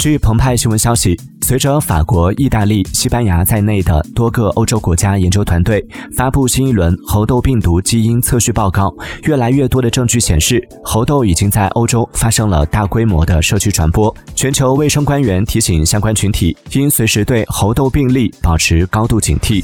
据澎湃新闻消息随着法国意大利西班牙在内的多个欧洲国家研究团队发布新一轮猴痘病毒基因测序报告越来越多的证据显示猴痘已经在欧洲发生了大规模的社区传播。全球卫生官员提醒相关群体应随时对猴痘病例保持高度警惕。